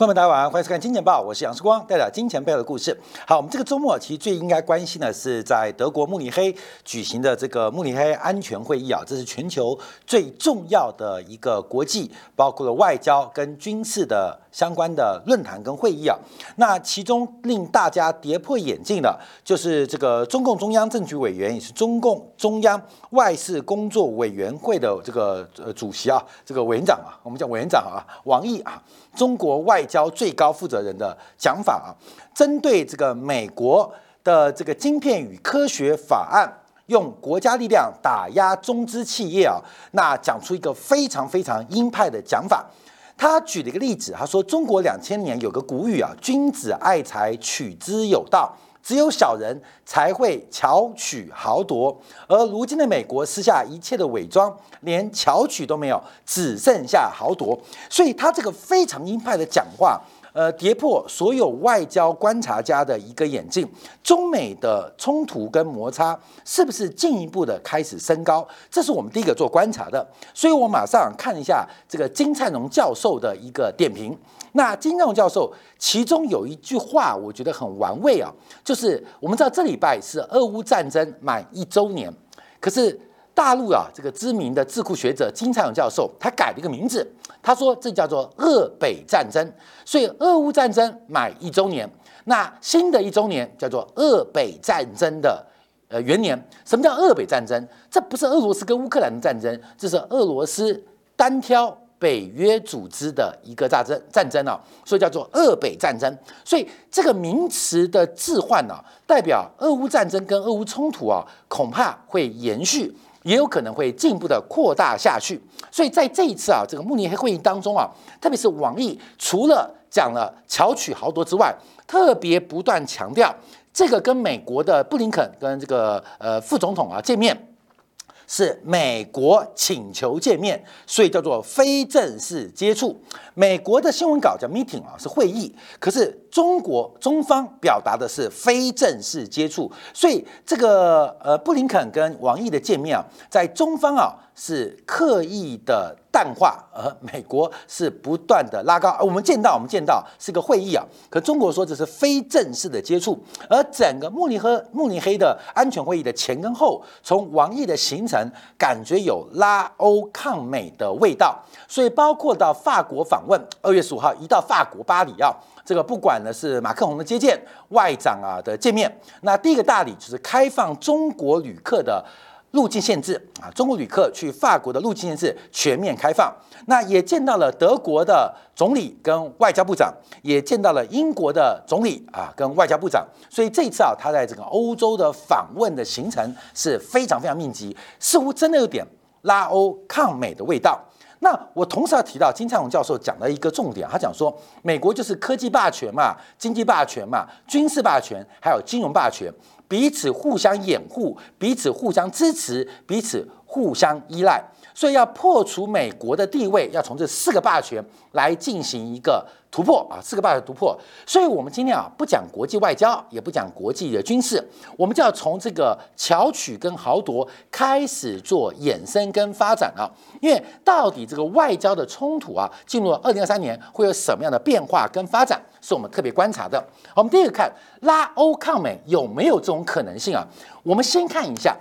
朋友们大家晚上欢迎收看《金钱报》，我是杨世光，带来金钱背后的故事。好，我们这个周末其实最应该关心的是在德国慕尼黑举行的这个慕尼黑安全会议啊，这是全球最重要的一个国际，包括了外交跟军事的相关的论坛跟会议啊。那其中令大家跌破眼镜的，就是这个中共中央政局委员，也是中共中央外事工作委员会的这个呃主席啊，这个委员长啊，我们叫委员长啊，王毅啊。中国外交最高负责人的讲法啊，针对这个美国的这个晶片与科学法案，用国家力量打压中资企业啊，那讲出一个非常非常鹰派的讲法。他举了一个例子，他说中国两千年有个古语啊，君子爱财，取之有道。只有小人才会巧取豪夺，而如今的美国撕下一切的伪装，连巧取都没有，只剩下豪夺。所以他这个非常鹰派的讲话，呃，跌破所有外交观察家的一个眼镜。中美的冲突跟摩擦是不是进一步的开始升高？这是我们第一个做观察的。所以我马上看一下这个金灿荣教授的一个点评。那金正教授其中有一句话，我觉得很玩味啊，就是我们知道这礼拜是俄乌战争满一周年，可是大陆啊这个知名的智库学者金灿荣教授他改了一个名字，他说这叫做俄北战争，所以俄乌战争满一周年，那新的一周年叫做俄北战争的呃元年。什么叫俄北战争？这不是俄罗斯跟乌克兰的战争，这是俄罗斯单挑。北约组织的一个战争战争啊，所以叫做俄北战争。所以这个名词的置换呢，代表俄乌战争跟俄乌冲突啊，恐怕会延续，也有可能会进一步的扩大下去。所以在这一次啊，这个慕尼黑会议当中啊，特别是王毅除了讲了巧取豪夺之外，特别不断强调这个跟美国的布林肯跟这个呃副总统啊见面。是美国请求见面，所以叫做非正式接触。美国的新闻稿叫 meeting 啊，是会议。可是中国中方表达的是非正式接触，所以这个呃布林肯跟王毅的见面啊，在中方啊。是刻意的淡化，而美国是不断的拉高。我们见到，我们见到是个会议啊，可中国说这是非正式的接触。而整个慕尼黑慕尼黑的安全会议的前跟后，从王毅的行程感觉有拉欧抗美的味道。所以包括到法国访问，二月十五号一到法国巴黎啊，这个不管呢是马克龙的接见，外长啊的见面，那第一个大礼就是开放中国旅客的。入境限制啊，中国旅客去法国的入境限制全面开放。那也见到了德国的总理跟外交部长，也见到了英国的总理啊跟外交部长。所以这一次啊，他在这个欧洲的访问的行程是非常非常密集，似乎真的有点拉欧抗美的味道。那我同时要提到金灿荣教授讲的一个重点，他讲说美国就是科技霸权嘛，经济霸权嘛，军事霸权，还有金融霸权。彼此互相掩护，彼此互相支持，彼此互相依赖，所以要破除美国的地位，要从这四个霸权来进行一个突破啊！四个霸权突破，所以我们今天啊不讲国际外交，也不讲国际的军事，我们就要从这个巧取跟豪夺开始做衍生跟发展啊！因为到底这个外交的冲突啊，进入了二零二三年会有什么样的变化跟发展？是我们特别观察的。我们第一个看拉欧抗美有没有这种可能性啊？我们先看一下，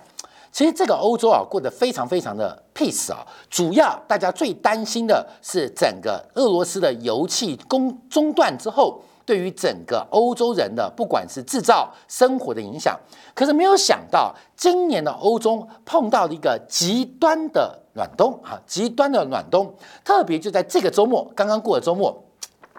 其实这个欧洲啊过得非常非常的 peace 啊。主要大家最担心的是整个俄罗斯的油气供中断之后，对于整个欧洲人的不管是制造生活的影响。可是没有想到，今年的欧洲碰到了一个极端的暖冬啊，极端的暖冬，特别就在这个周末刚刚过的周末。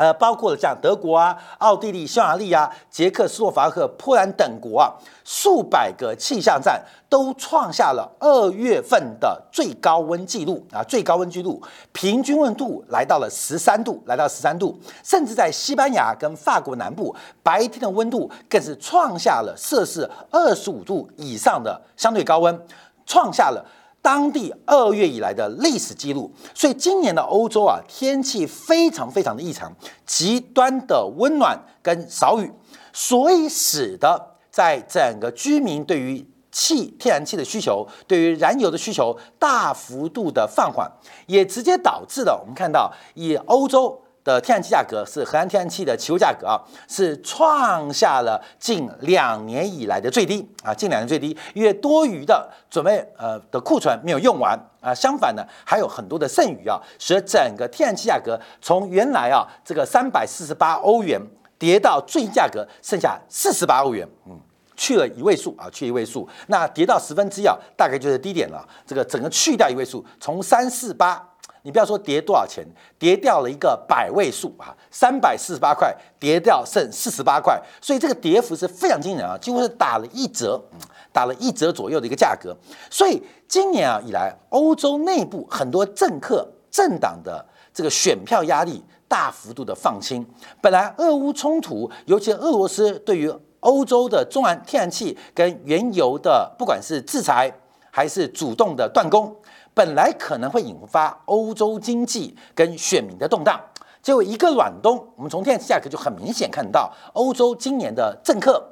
呃，包括了像德国啊、奥地利、匈牙利啊、捷克斯洛伐克、波兰等国啊，数百个气象站都创下了二月份的最高温记录啊，最高温记录，平均温度来到了十三度，来到十三度，甚至在西班牙跟法国南部，白天的温度更是创下了摄氏二十五度以上的相对高温，创下了。当地二月以来的历史记录，所以今年的欧洲啊，天气非常非常的异常，极端的温暖跟少雨，所以使得在整个居民对于气天然气的需求，对于燃油的需求大幅度的放缓，也直接导致了我们看到以欧洲的天然气价格是荷兰天然气的期货价格啊，是创下了近两年以来的最低啊，近两年最低，因为多余的准备呃的库存没有用完啊，相反呢还有很多的剩余啊，使整个天然气价格从原来啊这个三百四十八欧元跌到最低价格剩下四十八欧元，嗯，去了一位数啊，去一位数，那跌到十分之一啊，大概就是低点了，这个整个去掉一位数，从三四八。你不要说跌多少钱，跌掉了一个百位数啊，三百四十八块跌掉剩四十八块，所以这个跌幅是非常惊人啊，几乎是打了一折，打了一折左右的一个价格。所以今年啊以来，欧洲内部很多政客、政党的这个选票压力大幅度的放轻。本来俄乌冲突，尤其俄罗斯对于欧洲的中燃天然气跟原油的，不管是制裁还是主动的断供。本来可能会引发欧洲经济跟选民的动荡，结果一个暖冬，我们从天然气价格就很明显看到，欧洲今年的政客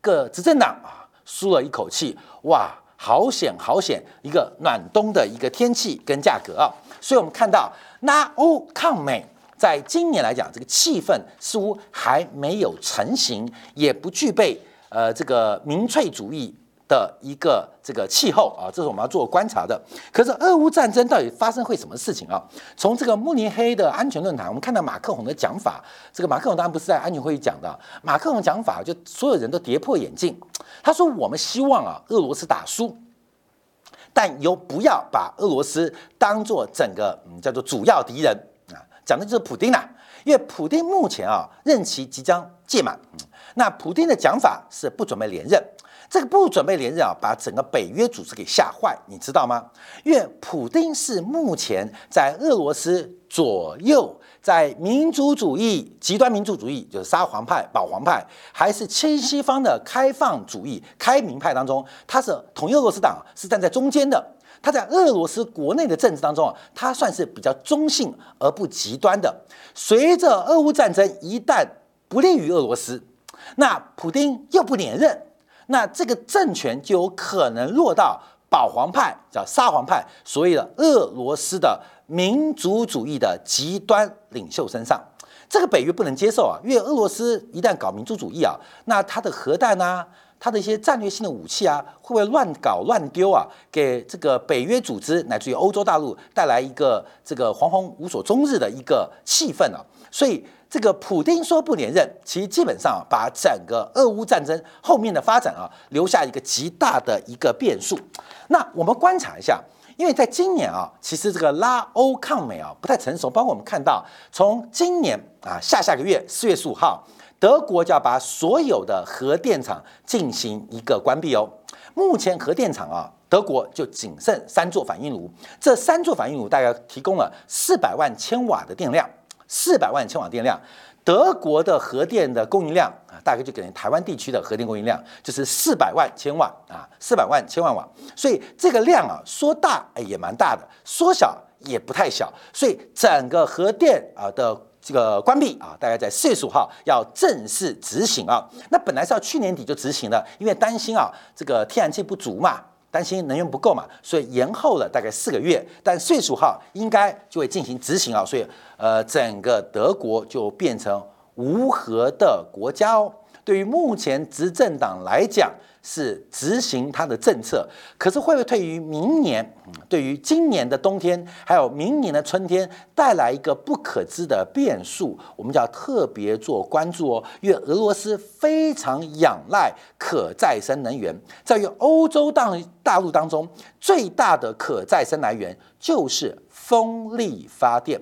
各执政党啊，舒了一口气，哇，好险好险，一个暖冬的一个天气跟价格啊，所以我们看到拉欧抗美，在今年来讲，这个气氛似乎还没有成型，也不具备呃这个民粹主义。的一个这个气候啊，这是我们要做观察的。可是俄乌战争到底发生会什么事情啊？从这个慕尼黑的安全论坛，我们看到马克宏的讲法。这个马克宏当然不是在安全会议讲的，马克宏讲法就所有人都跌破眼镜。他说：“我们希望啊，俄罗斯打输，但又不要把俄罗斯当做整个嗯叫做主要敌人啊，讲的就是普京呐。因为普京目前啊任期即将届满，那普京的讲法是不准备连任。”这个不准备连任啊，把整个北约组织给吓坏，你知道吗？因为普京是目前在俄罗斯左右，在民族主义、极端民族主义，就是沙皇派、保皇派，还是亲西方的开放主义、开明派当中，他是统一俄罗斯党是站在中间的。他在俄罗斯国内的政治当中啊，他算是比较中性而不极端的。随着俄乌战争一旦不利于俄罗斯，那普京又不连任。那这个政权就有可能落到保皇派，叫沙皇派，所谓的俄罗斯的民族主义的极端领袖身上，这个北约不能接受啊！因为俄罗斯一旦搞民族主义啊，那它的核弹啊，它的一些战略性的武器啊，会不会乱搞乱丢啊？给这个北约组织乃至于欧洲大陆带来一个这个惶惶无所终日的一个气氛啊！所以。这个普京说不连任，其实基本上，把整个俄乌战争后面的发展啊，留下一个极大的一个变数。那我们观察一下，因为在今年啊，其实这个拉欧抗美啊不太成熟。包括我们看到，从今年啊下下个月四月十五号，德国就要把所有的核电厂进行一个关闭哦。目前核电厂啊，德国就仅剩三座反应炉，这三座反应炉大概提供了四百万千瓦的电量。四百万千瓦电量，德国的核电的供应量啊，大概就等于台湾地区的核电供应量，就是四百万千瓦啊，四百万千万瓦。所以这个量啊，说大也蛮大的，说小也不太小。所以整个核电啊的这个关闭啊，大概在四月十五号要正式执行啊。那本来是要去年底就执行的，因为担心啊这个天然气不足嘛。担心能源不够嘛，所以延后了大概四个月，但岁数号应该就会进行执行啊，所以呃，整个德国就变成无核的国家哦。对于目前执政党来讲，是执行它的政策，可是会不会对于明年，对于今年的冬天，还有明年的春天带来一个不可知的变数？我们就要特别做关注哦。因为俄罗斯非常仰赖可再生能源，在于欧洲大大陆当中最大的可再生来源就是风力发电，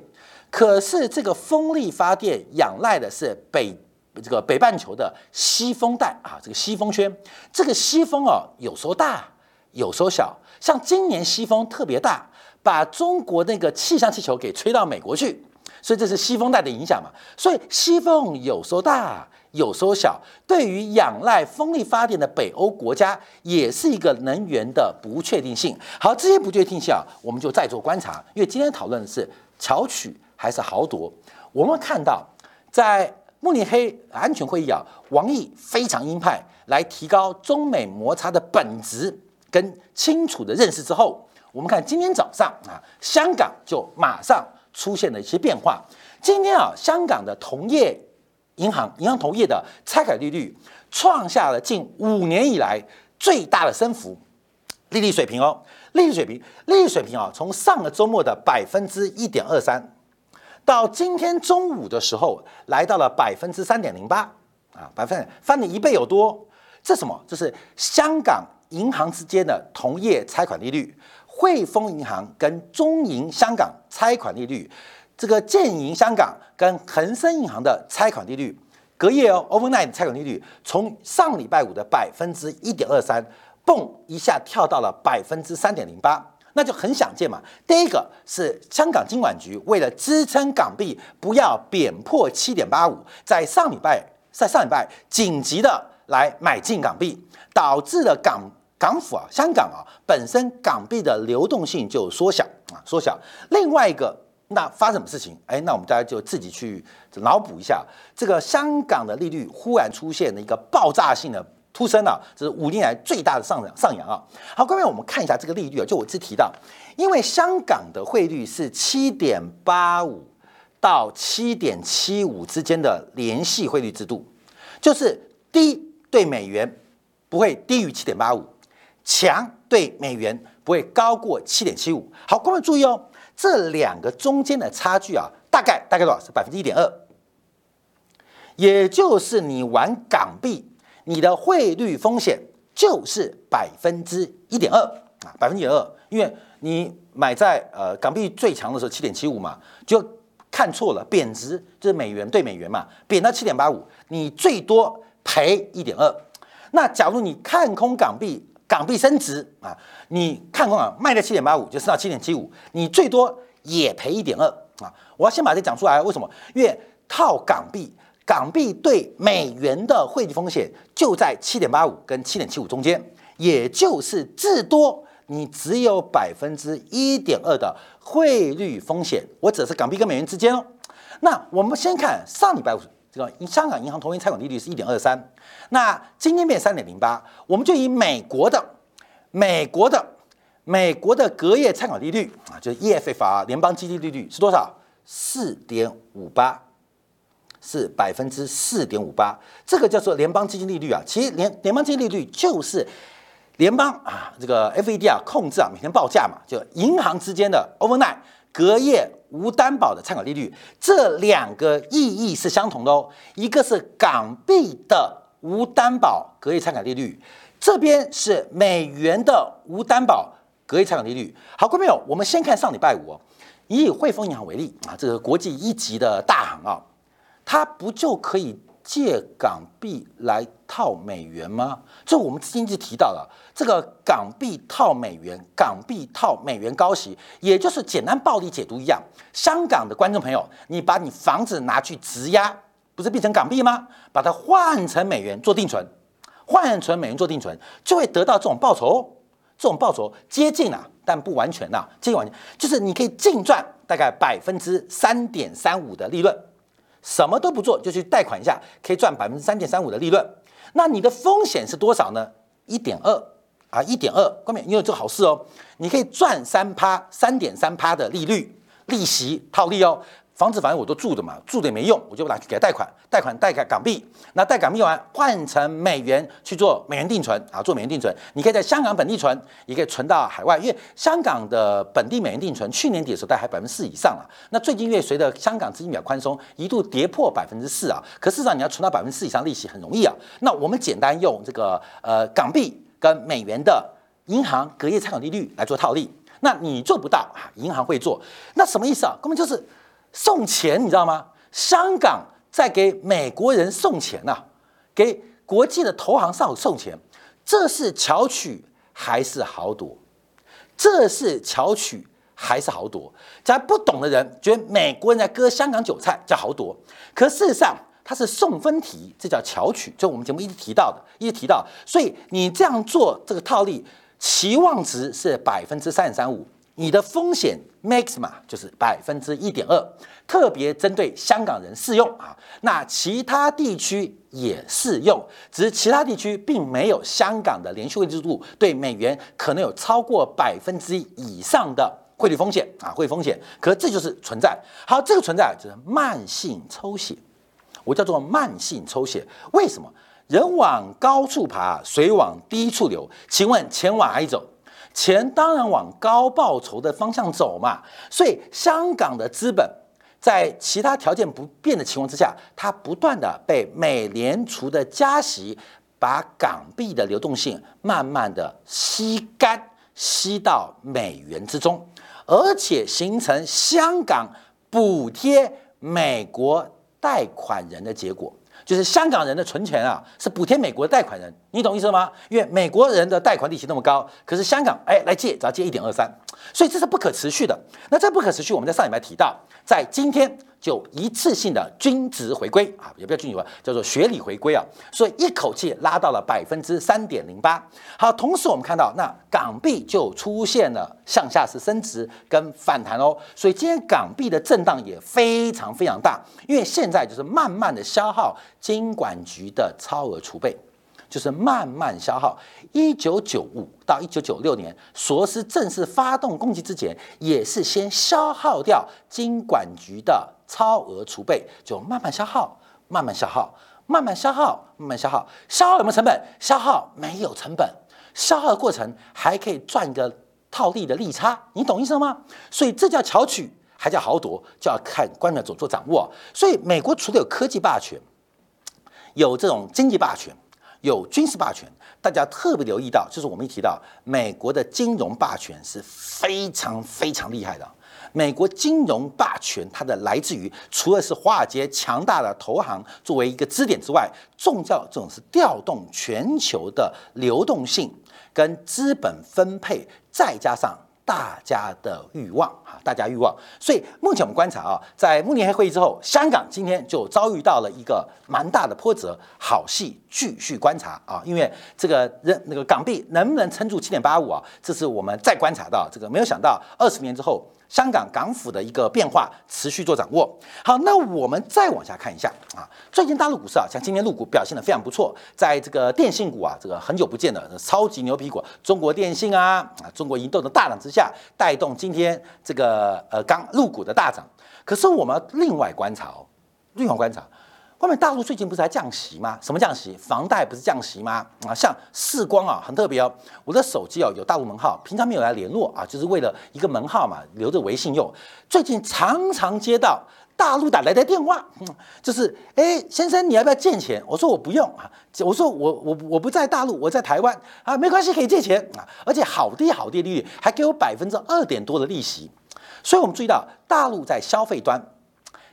可是这个风力发电仰赖的是北。这个北半球的西风带啊，这个西风圈，这个西风啊，有时候大，有时候小。像今年西风特别大，把中国那个气象气球给吹到美国去，所以这是西风带的影响嘛。所以西风有时候大，有时候小，对于仰赖风力发电的北欧国家，也是一个能源的不确定性。好，这些不确定性啊，我们就再做观察，因为今天讨论的是巧取还是豪夺。我们看到在。慕尼黑安全会议啊，王毅非常鹰派，来提高中美摩擦的本质跟清楚的认识之后，我们看今天早上啊，香港就马上出现了一些变化。今天啊，香港的同业银行、银行同业的拆改利率创下了近五年以来最大的升幅，利率水平哦，利率水平，利率水平啊，从上个周末的百分之一点二三，到今天中午的时候来到了百分之三点零八啊，百分翻了一倍有多。这什么？这是香港银行之间的同业拆款利率，汇丰银行跟中银香港拆款利率，这个建银香港跟恒生银行的拆款利率，隔夜哦，overnight 拆款利率从上礼拜五的百分之一点二三，蹦一下跳到了百分之三点零八，那就很想见嘛。第一个是香港金管局为了支撑港币不要贬破七点八五，在上礼拜在上礼拜紧急的。来买进港币，导致了港港府啊，香港啊本身港币的流动性就缩小啊，缩小。另外一个，那发生什么事情？哎，那我们大家就自己去脑补一下，这个香港的利率忽然出现了一个爆炸性的突升啊，这是五年来最大的上涨上扬啊。好，各位，我们看一下这个利率啊，就我之提到，因为香港的汇率是七点八五到七点七五之间的联系汇率制度，就是低。对美元不会低于七点八五，强对美元不会高过七点七五。好，各位注意哦，这两个中间的差距啊，大概大概多少？是百分之一点二，也就是你玩港币，你的汇率风险就是百分之一点二啊，百分之一点二，因为你买在呃港币最强的时候七点七五嘛，就看错了，贬值就是美元对美元嘛，贬到七点八五，你最多。赔一点二，那假如你看空港币，港币升值啊，你看空啊，卖在七点八五，就升到七点七五，你最多也赔一点二啊。我要先把这讲出来，为什么？因为套港币，港币对美元的汇率风险就在七点八五跟七点七五中间，也就是至多你只有百分之一点二的汇率风险。我指的是港币跟美元之间哦。那我们先看上礼拜五。这个香港银行同业拆款利率是一点二三，那今天变三点零八，我们就以美国的、美国的、美国的隔夜拆款利率啊，就是 EFF，联邦基金利率是多少？四点五八，是百分之四点五八，这个叫做联邦基金利率啊。其实联联邦基金利率就是联邦啊，这个 FED 啊控制啊每天报价嘛，就银行之间的 overnight 隔夜。无担保的参考利率，这两个意义是相同的哦。一个是港币的无担保隔夜参考利率，这边是美元的无担保隔夜参考利率。好，各位朋友，我们先看上礼拜五哦，以汇丰银行为例啊，这个国际一级的大行啊，它不就可以？借港币来套美元吗？这我们之前就提到了，这个港币套美元，港币套美元高息，也就是简单暴力解读一样。香港的观众朋友，你把你房子拿去质押，不是变成港币吗？把它换成美元做定存，换成美元做定存，就会得到这种报酬。这种报酬接近啊，但不完全呐，接近完全就是你可以净赚大概百分之三点三五的利润。什么都不做就去贷款一下，可以赚百分之三点三五的利润。那你的风险是多少呢？一点二啊，一点二。关键你有这个好事哦，你可以赚三趴，三点三趴的利率利息套利哦。房子反正我都住的嘛，住的也没用，我就拿去给他贷款，贷款贷给港币，那贷港币完换成美元去做美元定存啊，做美元定存，你可以在香港本地存，也可以存到海外，因为香港的本地美元定存去年底的时候大概百分之四以上了，那最近因为随着香港资金比较宽松，一度跌破百分之四啊，可事实上你要存到百分之四以上利息很容易啊，那我们简单用这个呃港币跟美元的银行隔夜参考利率来做套利，那你做不到啊，银行会做，那什么意思啊？根本就是。送钱，你知道吗？香港在给美国人送钱呐，给国际的投行上送钱，这是巧取还是豪夺？这是巧取还是豪夺？咱不懂的人觉得美国人在割香港韭菜叫豪夺，可事实上他是送分题，这叫巧取。就我们节目一直提到的，一直提到，所以你这样做这个套利，期望值是百分之三点三五。你的风险 max 嘛就是百分之一点二，特别针对香港人适用啊，那其他地区也适用，只是其他地区并没有香港的连续汇制度对美元可能有超过百分之一以上的汇率风险啊，汇率风险。可这就是存在。好，这个存在就是慢性抽血，我叫做慢性抽血。为什么？人往高处爬，水往低处流。请问钱往哪里走？钱当然往高报酬的方向走嘛。所以香港的资本在其他条件不变的情况之下，它不断的被美联储的加息，把港币的流动性慢慢的吸干，吸到美元之中，而且形成香港补贴美国贷款人的结果。就是香港人的存钱啊，是补贴美国的贷款人，你懂意思吗？因为美国人的贷款利息那么高，可是香港哎来借只要借一点二三，所以这是不可持续的。那这不可持续，我们在上礼拜提到，在今天。就一次性的均值回归啊，也不叫均值回归，叫做学理回归啊，所以一口气拉到了百分之三点零八。好，同时我们看到那港币就出现了向下是升值跟反弹哦，所以今天港币的震荡也非常非常大，因为现在就是慢慢的消耗金管局的超额储备。就是慢慢消耗。一九九五到一九九六年，索罗斯正式发动攻击之前，也是先消耗掉金管局的超额储备，就慢慢消耗，慢慢消耗，慢慢消耗，慢慢消耗。消耗有没有成本？消耗没有成本。消耗的过程还可以赚一个套利的利差，你懂意思吗？所以这叫巧取，还叫豪夺，就要看官员怎么做掌握。所以美国除了有科技霸权，有这种经济霸权。有军事霸权，大家特别留意到，就是我们一提到美国的金融霸权是非常非常厉害的。美国金融霸权它的来自于，除了是华尔街强大的投行作为一个支点之外，重要这种是调动全球的流动性跟资本分配，再加上。大家的欲望啊，大家欲望，所以目前我们观察啊，在慕尼黑会议之后，香港今天就遭遇到了一个蛮大的波折，好戏继续观察啊，因为这个人那个港币能不能撑住七点八五啊，这是我们再观察到这个，没有想到二十年之后。香港港府的一个变化，持续做掌握。好，那我们再往下看一下啊，最近大陆股市啊，像今天入股表现的非常不错，在这个电信股啊，这个很久不见的超级牛皮股，中国电信啊啊，中国移动的大涨之下，带动今天这个呃刚入股的大涨。可是我们另外观察哦，另外观察。外面大陆最近不是还降息吗？什么降息？房贷不是降息吗？啊，像世光啊，很特别哦。我的手机哦有大陆门号，平常没有来联络啊，就是为了一个门号嘛，留着微信用。最近常常接到大陆打来的电话，就是哎，先生你要不要借钱？我说我不用啊，我说我我我不在大陆，我在台湾啊，没关系，可以借钱啊，而且好低好低利率，还给我百分之二点多的利息。所以我们注意到大陆在消费端，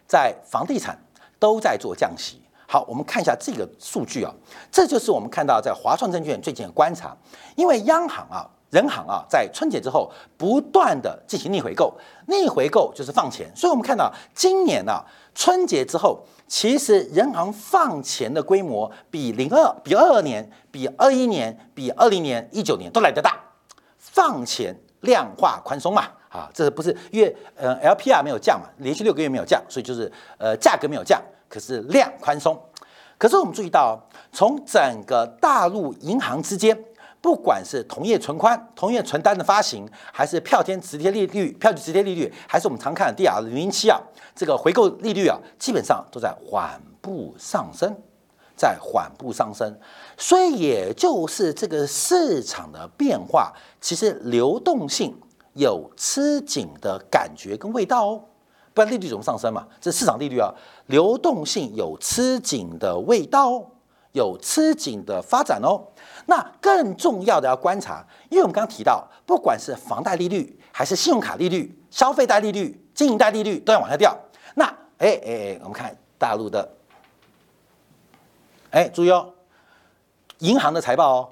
在房地产。都在做降息。好，我们看一下这个数据啊，这就是我们看到在华创证券最近的观察。因为央行啊、人行啊，在春节之后不断的进行逆回购，逆回购就是放钱，所以我们看到今年呢，春节之后，其实人行放钱的规模比零二、比二二年、比二一年、比二零年、一九年都来得大，放钱量化宽松嘛。啊，这是不是因为呃 LPR 没有降嘛，连续六个月没有降，所以就是呃价格没有降，可是量宽松。可是我们注意到，从整个大陆银行之间，不管是同业存款、同业存单的发行，还是票天直贴利率、票据直贴利率，还是我们常看的 DR 零零七啊，这个回购利率啊，基本上都在缓步上升，在缓步上升。所以也就是这个市场的变化，其实流动性。有吃紧的感觉跟味道哦，不然利率怎么上升嘛？这市场利率啊，流动性有吃紧的味道哦，有吃紧的发展哦。那更重要的要观察，因为我们刚刚提到，不管是房贷利率，还是信用卡利率、消费贷利率、经营贷利率都要往下掉。那哎哎哎，我们看大陆的，哎，注意哦，银行的财报哦，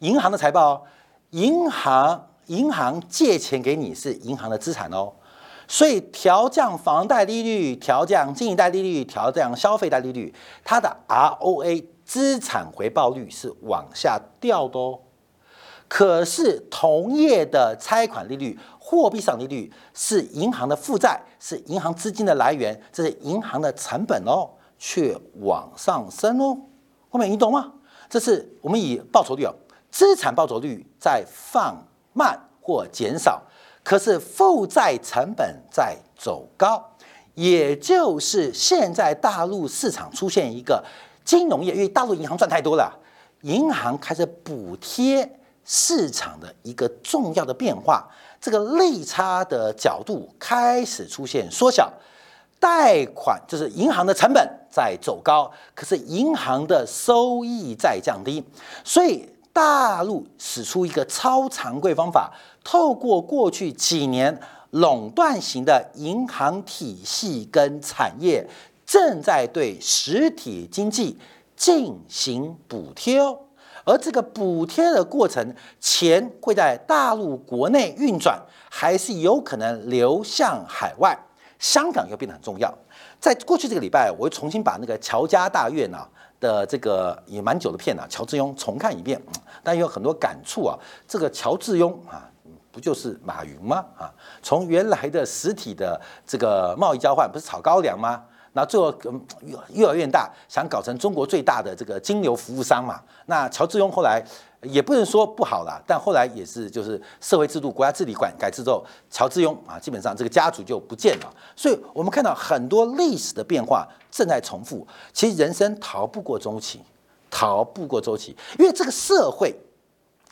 银行的财报哦，银行。银行借钱给你是银行的资产哦，所以调降房贷利率、调降经营贷利率、调降消费贷利率，它的 ROA 资产回报率是往下掉的哦。可是同业的拆款利率、货币上利率是银行的负债，是银行资金的来源，这是银行的成本哦，却往上升哦。后面你懂吗？这是我们以报酬率哦，资产报酬率在放。慢或减少，可是负债成本在走高，也就是现在大陆市场出现一个金融业，因为大陆银行赚太多了，银行开始补贴市场的一个重要的变化，这个利差的角度开始出现缩小，贷款就是银行的成本在走高，可是银行的收益在降低，所以大陆使出一个超常规方法。透过过去几年垄断型的银行体系跟产业，正在对实体经济进行补贴哦。而这个补贴的过程，钱会在大陆国内运转，还是有可能流向海外？香港又变得很重要。在过去这个礼拜，我又重新把那个乔家大院啊的这个也蛮久的片啊，乔致庸重看一遍，但有很多感触啊。这个乔致庸啊。不就是马云吗？啊，从原来的实体的这个贸易交换，不是炒高粱吗？那最后越越来越大，想搞成中国最大的这个金牛服务商嘛。那乔致庸后来也不能说不好啦，但后来也是就是社会制度、国家治理管改制之后，乔致庸啊，基本上这个家族就不见了。所以我们看到很多历史的变化正在重复。其实人生逃不过周期，逃不过周期，因为这个社会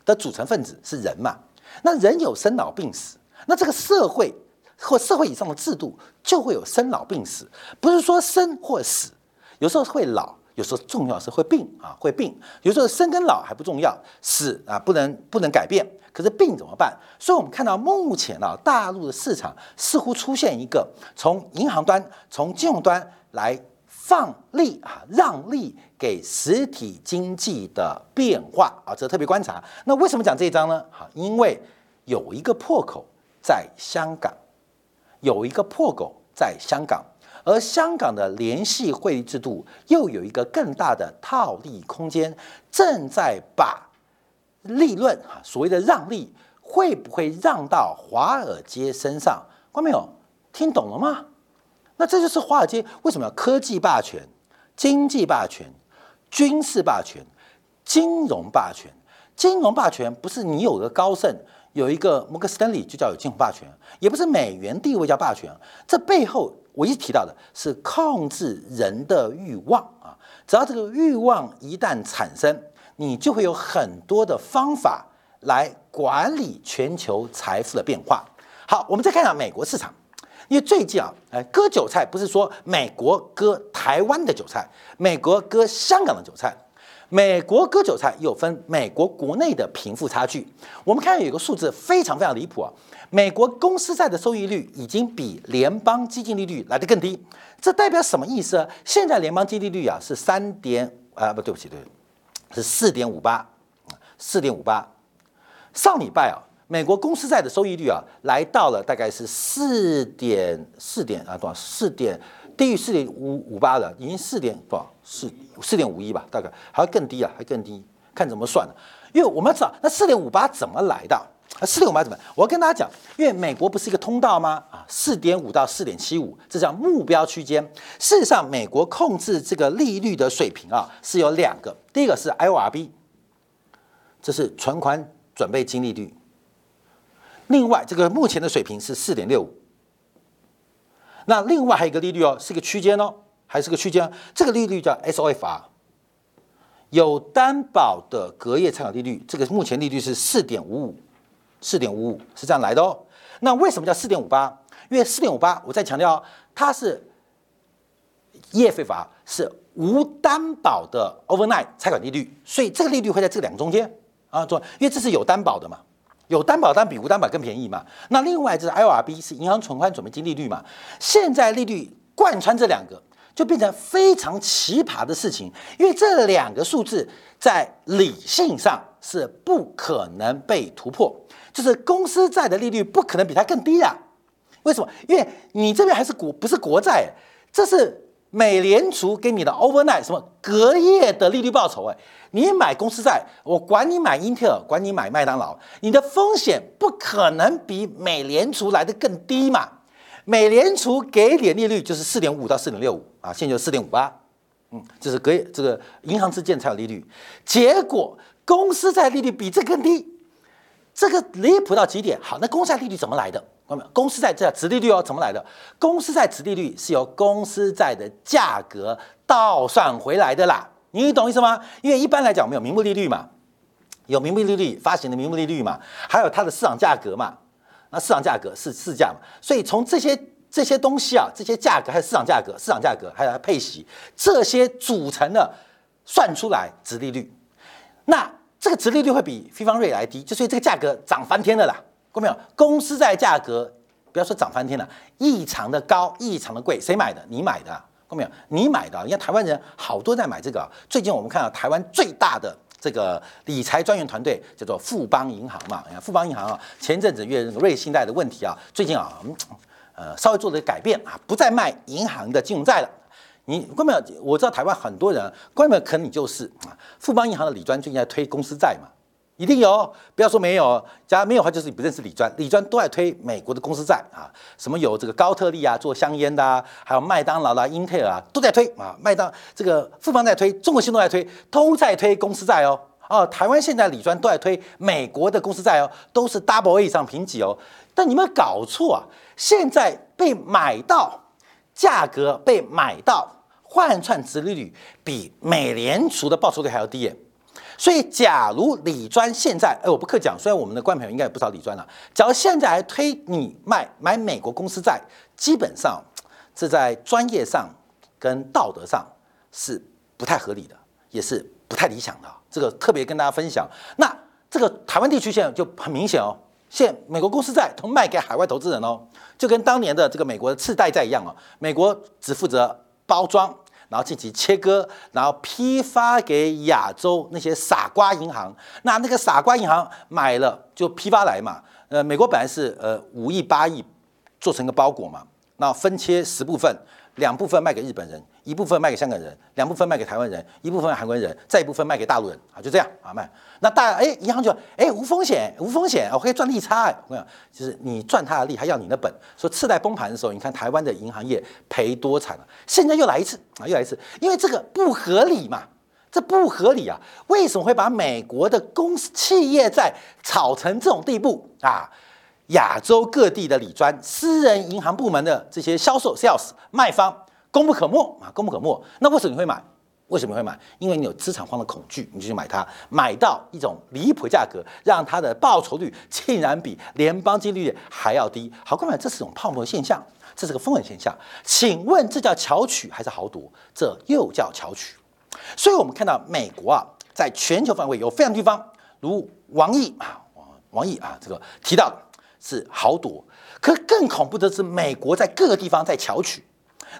的组成分子是人嘛。那人有生老病死，那这个社会或社会以上的制度就会有生老病死，不是说生或死，有时候会老，有时候重要是会病啊，会病。有时候生跟老还不重要，死啊不能不能改变，可是病怎么办？所以我们看到目前啊，大陆的市场似乎出现一个从银行端、从金融端来放利啊，让利给实体经济的变化啊，这特别观察。那为什么讲这一章呢？好，因为。有一个破口在香港，有一个破口在香港，而香港的联系会议制度又有一个更大的套利空间，正在把利润哈所谓的让利会不会让到华尔街身上？观众朋友听懂了吗？那这就是华尔街为什么要科技霸权、经济霸权、军事霸权、金融霸权？金融霸权不是你有个高盛。有一个摩根斯丹利就叫有金融霸权，也不是美元地位叫霸权，这背后我一直提到的是控制人的欲望啊！只要这个欲望一旦产生，你就会有很多的方法来管理全球财富的变化。好，我们再看一下美国市场，因为最近啊，哎，割韭菜不是说美国割台湾的韭菜，美国割香港的韭菜。美国割韭菜又分美国国内的贫富差距。我们看有一个数字非常非常离谱啊！美国公司债的收益率已经比联邦基金利率来得更低。这代表什么意思？现在联邦基金利率啊是三点啊不对不起对，是四点五八，四点五八。上礼拜啊，美国公司债的收益率啊来到了大概是四点四点啊多少四点。低于四点五五八的，已经四点多少？四四点五一吧，大概还会更低啊，还更低，看怎么算的。因为我们要知道，那四点五八怎么来的？啊，四点五八怎么？我要跟大家讲，因为美国不是一个通道吗？啊，四点五到四点七五，这叫目标区间。事实上，美国控制这个利率的水平啊，是有两个。第一个是 IORB，这是存款准备金利率。另外，这个目前的水平是四点六五。那另外还有一个利率哦，是个区间哦，还是个区间。这个利率叫 SOFR，有担保的隔夜参考利率。这个目前利率是四点五五，四点五五是这样来的哦。那为什么叫四点五八？因为四点五八，我再强调，它是业费法是无担保的 overnight 参考利率，所以这个利率会在这两个中间啊，做，因为这是有担保的嘛。有担保单比无担保更便宜嘛？那另外就是 IRB 是银行存款准备金利率嘛？现在利率贯穿这两个，就变成非常奇葩的事情，因为这两个数字在理性上是不可能被突破，就是公司债的利率不可能比它更低呀？为什么？因为你这边还是国不是国债，这是。美联储给你的 overnight 什么隔夜的利率报酬？哎，你买公司债，我管你买英特尔，管你买麦当劳，你的风险不可能比美联储来的更低嘛？美联储给你的利率就是四点五到四点六五啊，现在就四点五八，嗯，这是隔夜这个银行之间才有利率，结果公司债利率比这更低，这个离谱到极点。好，那公司债利率怎么来的？公司债这殖利率哦，怎么来的？公司债殖利率是由公司债的价格倒算回来的啦。你懂意思吗？因为一般来讲，我们有名目利率嘛，有名目利率发行的名目利率嘛，还有它的市场价格嘛。那市场价格是市价嘛？所以从这些这些东西啊，这些价格还有市场价格、市场价格还有配息这些组成的算出来值利率。那这个值利率会比非方瑞来低，就所以这个价格涨翻天了啦。过没有？公司债价格不要说涨翻天了，异常的高，异常的贵，谁买的？你买的。过没有？你买的。你看台湾人好多在买这个。最近我们看到台湾最大的这个理财专员团队叫做富邦银行嘛。你看富邦银行啊，前阵子因为瑞信贷的问题啊，最近啊，呃，稍微做了改变啊，不再卖银行的金融债了。你过没有？我知道台湾很多人，过没有？可能你就是啊，富邦银行的理专最近在推公司债嘛。一定有，不要说没有。假如没有的话，就是你不认识李专。李专都在推美国的公司债啊，什么有这个高特利啊，做香烟的啊，还有麦当劳啦、英特尔啊，都在推啊。麦当这个富邦在推，中国信都在推，都在推公司债哦。哦，台湾现在李专都在推美国的公司债哦，都是 double A 以上评级哦。但你们搞错啊，现在被买到价格被买到换算值利率比美联储的报酬率还要低耶。所以，假如李专现在，哎，我不客气讲，虽然我们的观众朋友应该有不少李专了，假如现在还推你卖买美国公司债，基本上这在专业上跟道德上是不太合理的，也是不太理想的。这个特别跟大家分享。那这个台湾地区现在就很明显哦，现美国公司债都卖给海外投资人哦，就跟当年的这个美国的次贷债一样哦，美国只负责包装。然后进行切割，然后批发给亚洲那些傻瓜银行。那那个傻瓜银行买了就批发来嘛。呃，美国本来是呃五亿八亿做成个包裹嘛，那分切十部分。两部分卖给日本人，一部分卖给香港人，两部分卖给台湾人，一部分韩国人，再一部分卖给大陆人啊，就这样啊卖。那大哎银行就哎无风险无风险，我可以赚利差。我跟你讲，就是你赚他的利，还要你的本。说次贷崩盘的时候，你看台湾的银行业赔多惨了。现在又来一次啊，又来一次，因为这个不合理嘛，这不合理啊。为什么会把美国的公司企业债炒成这种地步啊？亚洲各地的理专、私人银行部门的这些销售 sales 卖方功不可没啊，功不可没。那为什么你会买？为什么会买？因为你有资产荒的恐惧，你就去买它，买到一种离谱价格，让它的报酬率竟然比联邦基金利率还要低。好，各位，这是一种泡沫现象，这是个风险现象。请问这叫巧取还是豪夺？这又叫巧取。所以我们看到美国啊，在全球范围有非常地方，如王毅啊，王毅啊，这个提到。是豪夺，可更恐怖的是，美国在各个地方在巧取。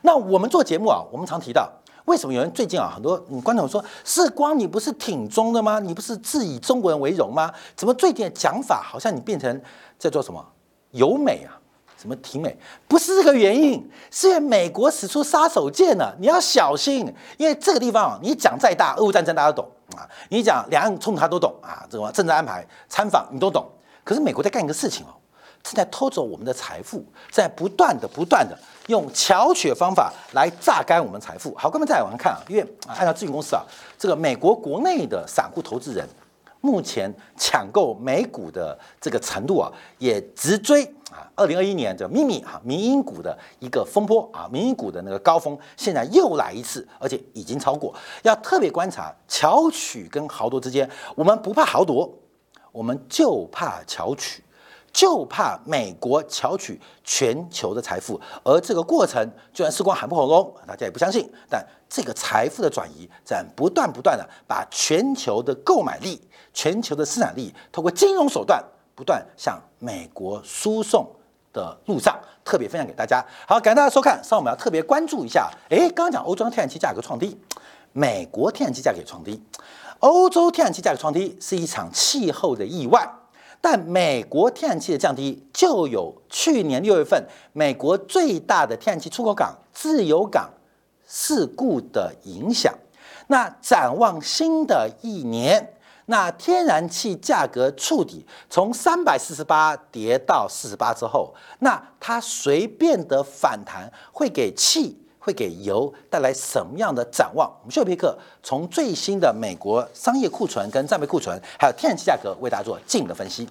那我们做节目啊，我们常提到，为什么有人最近啊，很多观众说，世光你不是挺中的吗？你不是自以中国人为荣吗？怎么最近的讲法好像你变成在做什么友美啊？什么挺美？不是这个原因，是因为美国使出杀手锏了，你要小心，因为这个地方啊，你讲再大，俄乌战争大家都懂啊，你讲两岸冲突他都懂啊，这个政治安排参访你都懂，可是美国在干一个事情哦。正在偷走我们的财富，在不断的、不断的用巧取方法来榨干我们财富。好，哥们再往上看啊，因为按照咨询公司啊，这个美国国内的散户投资人目前抢购美股的这个程度啊，也直追啊，二零二一年的秘密啊民营股的一个风波啊，民营股的那个高峰，现在又来一次，而且已经超过。要特别观察巧取跟豪夺之间，我们不怕豪夺，我们就怕巧取。就怕美国巧取全球的财富，而这个过程虽然时光喊不红龙，大家也不相信。但这个财富的转移在不断不断的把全球的购买力、全球的生产力，通过金融手段不断向美国输送的路上，特别分享给大家。好，感谢大家收看。上我们要特别关注一下，哎，刚刚讲欧洲天然气价格创低，美国天然气价格也创低，欧洲天然气价格创低是一场气候的意外。但美国天然气的降低，就有去年六月份美国最大的天然气出口港自由港事故的影响。那展望新的一年，那天然气价格触底，从三百四十八跌到四十八之后，那它随便的反弹会给气。会给油带来什么样的展望？我们秀皮克从最新的美国商业库存、跟战备库存，还有天然气价格，为大家做近的分析。